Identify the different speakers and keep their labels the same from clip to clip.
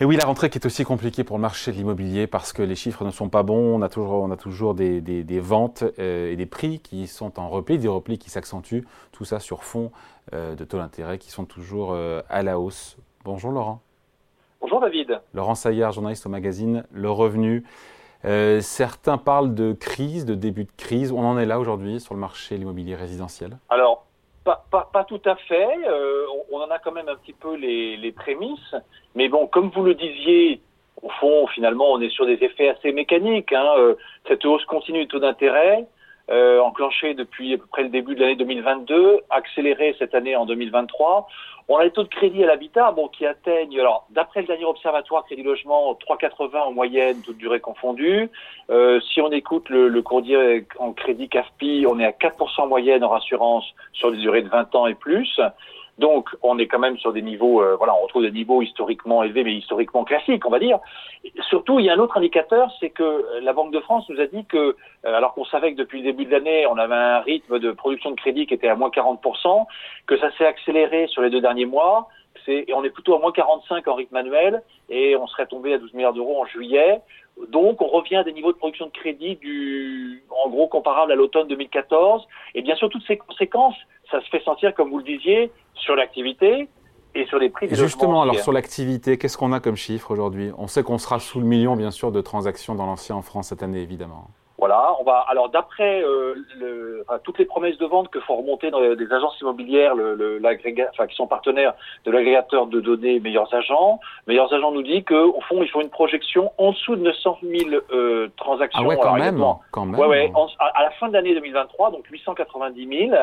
Speaker 1: Et oui, la rentrée qui est aussi compliquée pour le marché de l'immobilier parce que les chiffres ne sont pas bons. On a toujours, on a toujours des, ventes euh, et des prix qui sont en repli, des replis qui s'accentuent. Tout ça sur fond euh, de taux d'intérêt qui sont toujours euh, à la hausse. Bonjour Laurent.
Speaker 2: Bonjour David.
Speaker 1: Laurent Saillard, journaliste au magazine Le Revenu. certains parlent de crise, de début de crise. On en est là aujourd'hui sur le marché de l'immobilier résidentiel
Speaker 2: Alors, pas, pas, tout à fait. Euh, on, en a quand même un petit peu les, les, prémices. Mais bon, comme vous le disiez, au fond, finalement, on est sur des effets assez mécaniques. Hein. Euh, cette hausse continue du taux d'intérêt, euh, enclenchée depuis à peu près le début de l'année 2022, accélérée cette année en 2023. On a les taux de crédit à l'habitat bon, qui atteignent, alors d'après le dernier observatoire Crédit Logement, 3,80 en moyenne, toute durée confondue. Euh, si on écoute le, le courtier en crédit CAFPI, on est à 4% en moyenne en rassurance sur des durées de 20 ans et plus. Donc, on est quand même sur des niveaux, euh, voilà, on retrouve des niveaux historiquement élevés, mais historiquement classiques, on va dire. surtout, il y a un autre indicateur, c'est que la Banque de France nous a dit que, euh, alors qu'on savait que depuis le début de l'année, on avait un rythme de production de crédit qui était à moins 40%, que ça s'est accéléré sur les deux derniers mois, et on est plutôt à moins 45 en rythme annuel, et on serait tombé à 12 milliards d'euros en juillet. Donc, on revient à des niveaux de production de crédit du, en gros, comparables à l'automne 2014. Et bien sûr, toutes ces conséquences, ça se fait sentir, comme vous le disiez, sur l'activité et sur les prix des
Speaker 1: Justement, alors sur l'activité, qu'est-ce qu'on a comme chiffre aujourd'hui? On sait qu'on sera sous le million, bien sûr, de transactions dans l'ancien en France cette année, évidemment.
Speaker 2: Voilà, on va. Alors d'après euh, le, enfin, toutes les promesses de vente que font remonter dans les, des agences immobilières, le, le enfin, qui sont partenaires de l'agrégateur de données Meilleurs Agents, Meilleurs Agents nous dit qu'au fond ils font une projection en dessous de 900 000 euh, transactions.
Speaker 1: Ah ouais, quand même, quand même.
Speaker 2: Ouais, ouais. à, la fin de l'année 2023, donc 890 000,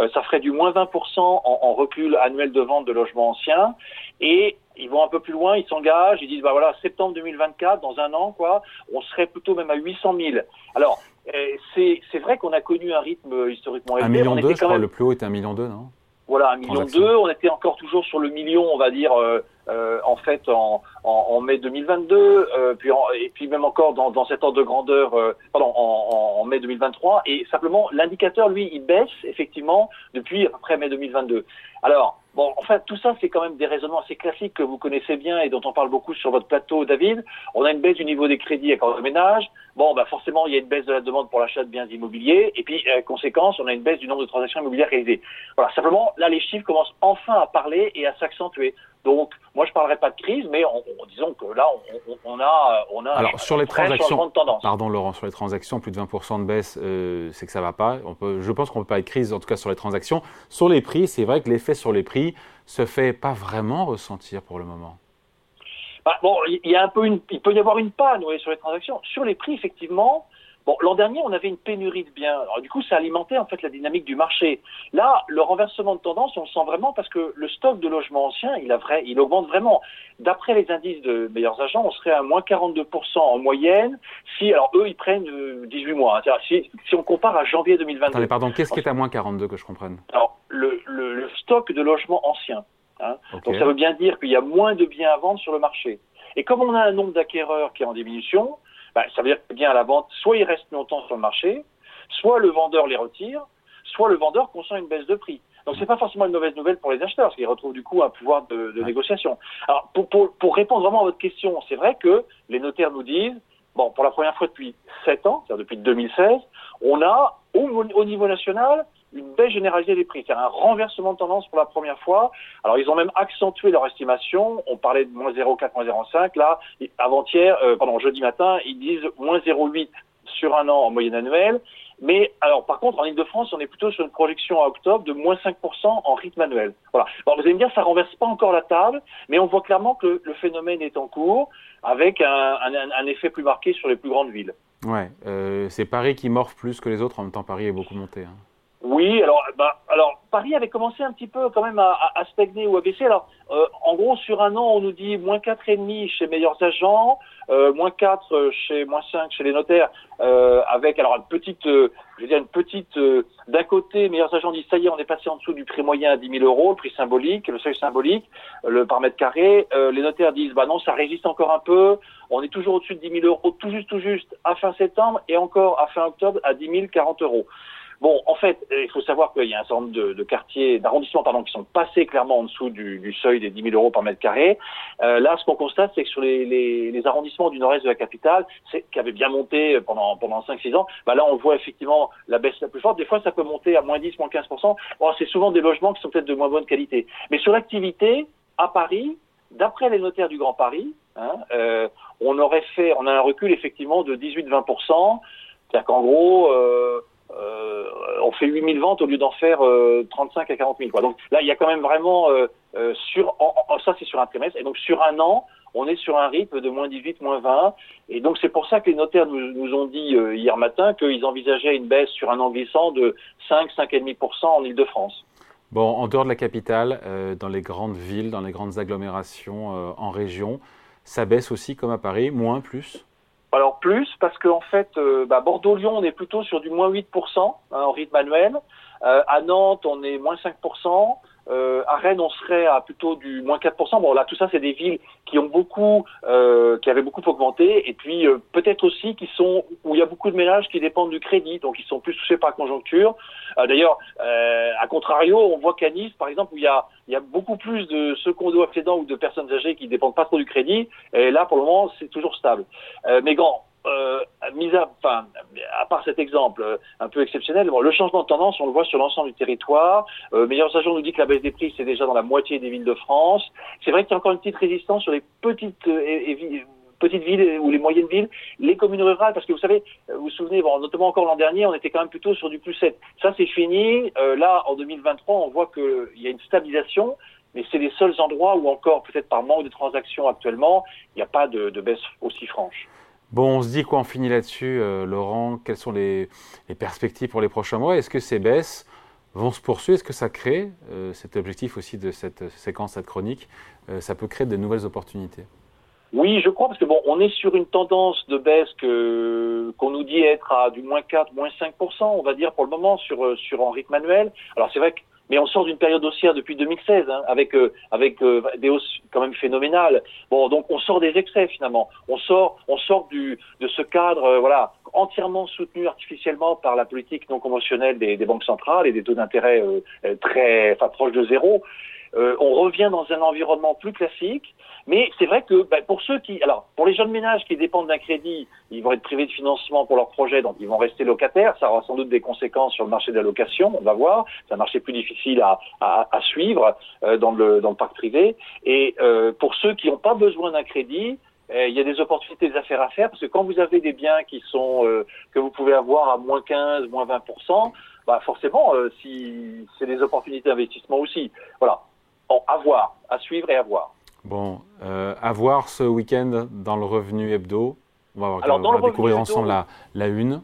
Speaker 2: euh, ça ferait du moins 20 en, en recul annuel de vente de logements anciens. Et ils vont un peu plus loin, ils s'engagent, ils disent bah voilà septembre 2024, dans un an quoi, on serait plutôt même à 800 000. Alors euh, c'est c'est vrai qu'on a connu un rythme historiquement élevé.
Speaker 1: Un million deux, je crois, le plus haut était un million deux, non?
Speaker 2: Voilà, un million deux. On était encore toujours sur le million, on va dire. Euh, euh, en fait en, en, mai 2022, euh, puis et puis même encore dans, dans cet ordre de grandeur, euh, pardon, en, en, mai 2023. Et simplement, l'indicateur, lui, il baisse effectivement depuis à peu près mai 2022. Alors, Bon, en fait, tout ça, c'est quand même des raisonnements assez classiques que vous connaissez bien et dont on parle beaucoup sur votre plateau, David. On a une baisse du niveau des crédits à corps de ménage. Bon, bah forcément, il y a une baisse de la demande pour l'achat de biens immobiliers. Et puis, euh, conséquence, on a une baisse du nombre de transactions immobilières réalisées. Voilà, simplement, là, les chiffres commencent enfin à parler et à s'accentuer. Donc, moi, je parlerai pas de crise, mais on, disons que là, on, a, on a.
Speaker 1: Alors, sur les transactions, tendance. pardon, Laurent, sur les transactions, plus de 20% de baisse, euh, c'est que ça va pas. On peut, je pense qu'on peut pas être crise, en tout cas sur les transactions. Sur les prix, c'est vrai que l'effet sur les prix se fait pas vraiment ressentir pour le moment.
Speaker 2: Bah, bon, il y a un peu une, il peut y avoir une panne, oui, sur les transactions. Sur les prix, effectivement, Bon, l'an dernier, on avait une pénurie de biens. Alors, du coup, ça alimentait en fait la dynamique du marché. Là, le renversement de tendance, on le sent vraiment parce que le stock de logements anciens, il, a vrai, il augmente vraiment. D'après les indices de meilleurs agents, on serait à moins 42% en moyenne. Si, alors eux, ils prennent 18 euh, mois. Hein. Si, si, on compare à janvier 2022.
Speaker 1: Attendez, pardon, qu'est-ce qui est à moins 42 que je comprenne?
Speaker 2: Alors, le, le, stock de logements anciens. Hein. Donc, ça veut bien dire qu'il y a moins de biens à vendre sur le marché. Et comme on a un nombre d'acquéreurs qui est en diminution, bah, ça veut dire que bien à la vente, soit ils restent longtemps sur le marché, soit le vendeur les retire, soit le vendeur consent une baisse de prix. Donc c'est pas forcément une mauvaise nouvelle pour les acheteurs, parce qu'ils retrouvent du coup un pouvoir de, de négociation. Alors pour, pour, pour, répondre vraiment à votre question, c'est vrai que les notaires nous disent, bon, pour la première fois depuis 7 ans, c'est-à-dire depuis 2016, on a au, au niveau national une baisse généralisée des prix, c'est-à-dire un renversement de tendance pour la première fois. Alors ils ont même accentué leur estimation, on parlait de moins 0,4, moins 0,5, là, avant-hier, euh, pardon, jeudi matin, ils disent moins 0,8 sur un an en moyenne annuelle. Mais alors, par contre, en Ile-de-France, on est plutôt sur une projection à octobre de moins 5% en rythme annuel. Voilà. Bon, vous allez me dire, ça renverse pas encore la table, mais on voit clairement que le, phénomène est en cours, avec un, effet plus marqué sur les plus grandes villes.
Speaker 1: Ouais, euh, c'est Paris qui morfe plus que les autres. En même temps, Paris est beaucoup monté. Hein.
Speaker 2: Oui, alors, bah, alors Paris avait commencé un petit peu quand même à, à, stagner ou à baisser. Alors, euh, en gros, sur un an, on nous dit moins quatre et demi chez meilleurs agents, euh, moins 4 chez moins 5 chez les notaires, euh, avec alors une petite, euh, je veux dire une petite, euh, d'un côté, meilleurs agents disent ça y est, on est passé en dessous du prix moyen à 10 000 euros, le prix symbolique, le seuil symbolique, le par mètre carré. les notaires disent bah non, ça résiste encore un peu, on est toujours au-dessus de 10 000 euros, tout juste, tout juste à fin septembre et encore à fin octobre à 10 040 euros. Bon, en fait, il faut savoir qu'il y a un certain nombre de, quartiers, d'arrondissements, pardon, qui sont passés clairement en dessous du, seuil des 10 000 euros par mètre carré. Euh, là, ce qu'on constate, c'est que sur les, arrondissements du nord-est de la capitale, qui avaient bien monté pendant pendant 5-6 ans, bah là, on voit effectivement la baisse la plus forte. Des fois, ça peut monter à moins 10, moins 15 Bon, c'est souvent des logements qui sont peut-être de moins bonne qualité. Mais sur l'activité, à Paris, d'après les notaires du Grand Paris, hein, euh, on aurait fait, on a un recul effectivement de 18-20%. C'est-à-dire qu'en gros, euh, euh, on fait 8000 ventes au lieu d'en faire 35 à 40 000. Quoi. Donc là, il y a quand même vraiment sur, ça c'est sur un trimestre, et donc sur un an, on est sur un rythme de moins 18, moins 20. Et donc c'est pour ça que les notaires nous, nous ont dit hier matin qu'ils envisageaient une baisse sur un an glissant de 5, 5,5% en Ile-de-France.
Speaker 1: Bon, en dehors de la capitale, dans les grandes villes, dans les grandes agglomérations en région, ça baisse aussi comme à Paris, moins, plus?
Speaker 2: Alors plus, parce qu'en fait, euh, bah, Bordeaux-Lyon, on est plutôt sur du moins 8% hein, en rythme annuel. Euh, à Nantes, on est moins 5%. Euh, à Rennes, on serait à plutôt du moins 4%. Bon, là, tout ça, c'est des villes qui ont beaucoup, euh, qui avaient beaucoup augmenté, et puis euh, peut-être aussi qui sont où il y a beaucoup de ménages qui dépendent du crédit, donc ils sont plus touchés par la conjoncture. Euh, d'ailleurs, à contrario, on voit qu'à Nice, par exemple, où il y a, il y a beaucoup plus de secondo accédants ou de personnes âgées qui dépendent pas trop du crédit, et là, pour le moment, c'est toujours stable. mais grand, euh, mis à, enfin, part cet exemple euh, un peu exceptionnel, le changement de tendance, on le voit sur l'ensemble du territoire. Euh, Meilleurs Agents nous dit que la baisse des prix, c'est déjà dans la moitié des villes de France. C'est vrai qu'il y a encore une petite résistance sur les petites euh, et, petites villes ou les moyennes villes, les communes rurales, parce que vous savez, vous vous souvenez, notamment encore l'an dernier, on était quand même plutôt sur du plus 7. Ça, c'est fini. Euh, là, en 2023, on voit qu'il y a une stabilisation, mais c'est les seuls endroits où encore, peut-être par manque de transactions actuellement, il n'y a pas de baisse aussi franche.
Speaker 1: Bon, on se dit quoi, on finit là-dessus, euh, Laurent Quelles sont les, perspectives pour les prochains mois? Est-ce que ces baisses vont se poursuivre? Est-ce que ça crée, euh, cet objectif aussi de cette séquence, cette chronique, euh, ça peut créer de nouvelles opportunités?
Speaker 2: Oui, je crois, parce que bon, on est sur une tendance de baisse qu'on nous dit être à du moins 4, moins 5%, on va dire pour le moment sur sur en rythme annuel. Alors c'est vrai que mais on sort d'une période haussière depuis 2016, hein, avec euh, avec euh, des hausses quand même phénoménales. Bon, donc on sort des excès finalement. On sort on sort du de ce cadre, euh, voilà, entièrement soutenu artificiellement par la politique non conventionnelle des, banques centrales et des taux d'intérêt très, enfin proches de zéro. Euh, on revient dans un environnement plus classique, mais c'est vrai que ben, pour ceux qui, alors pour les jeunes ménages qui dépendent d'un crédit, ils vont être privés de financement pour leur projet, donc ils vont rester locataires. Ça aura sans doute des conséquences sur le marché de la location, on va voir. C'est un marché plus difficile à, à, à suivre euh, dans, le, dans le parc privé. Et euh, pour ceux qui n'ont pas besoin d'un crédit, il y a des opportunités d'affaires à faire parce que quand vous avez des biens qui sont que vous pouvez avoir à moins 15, moins 20% bah forcément, si c'est des opportunités d'investissement aussi. Voilà. Bon, à voir, à suivre et à voir.
Speaker 1: Bon, euh, à voir ce week-end dans le revenu hebdo. On va, voir, on va découvrir ensemble la, la une.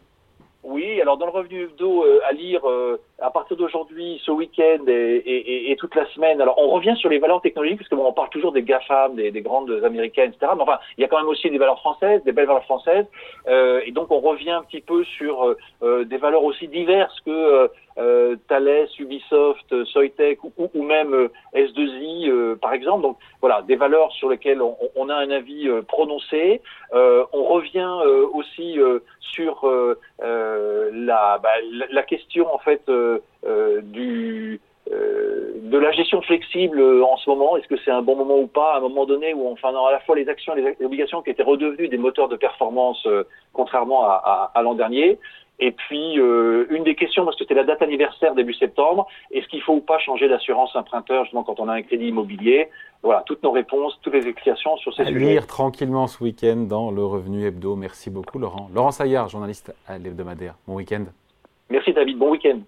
Speaker 2: Oui, alors dans le revenu hebdo, euh, à lire euh, à partir d'aujourd'hui, ce week-end et, et, et, toute la semaine. Alors on revient sur les valeurs technologiques, parce que bon, on parle toujours des GAFAM, des, des grandes américaines, etc. Mais enfin, il y a quand même aussi des valeurs françaises, des belles valeurs françaises. Euh, et donc on revient un petit peu sur des valeurs aussi diverses que euh, Thales, Ubisoft, Soitec ou, ou même S2I, par exemple. Donc voilà, des valeurs sur lesquelles on, on a un avis prononcé. on revient aussi sur la, bah, la, question en fait euh, du euh, de la gestion flexible en ce moment, est-ce que c'est un bon moment ou pas, à un moment donné où enfin à la fois les actions et les obligations qui étaient redevenues des moteurs de performance euh, contrairement à, à, l'an dernier. Et puis euh, une des questions, parce que c'était la date anniversaire début septembre, est-ce qu'il faut ou pas changer d'assurance emprunteur justement quand on a un crédit immobilier? Voilà, toutes nos réponses, toutes les explications sur ces à sujets.
Speaker 1: Lire tranquillement ce week-end dans le Revenu Hebdo. Merci beaucoup Laurent. Laurent Saillard, journaliste à l'hebdomadaire. Bon week-end.
Speaker 2: Merci David, bon week-end.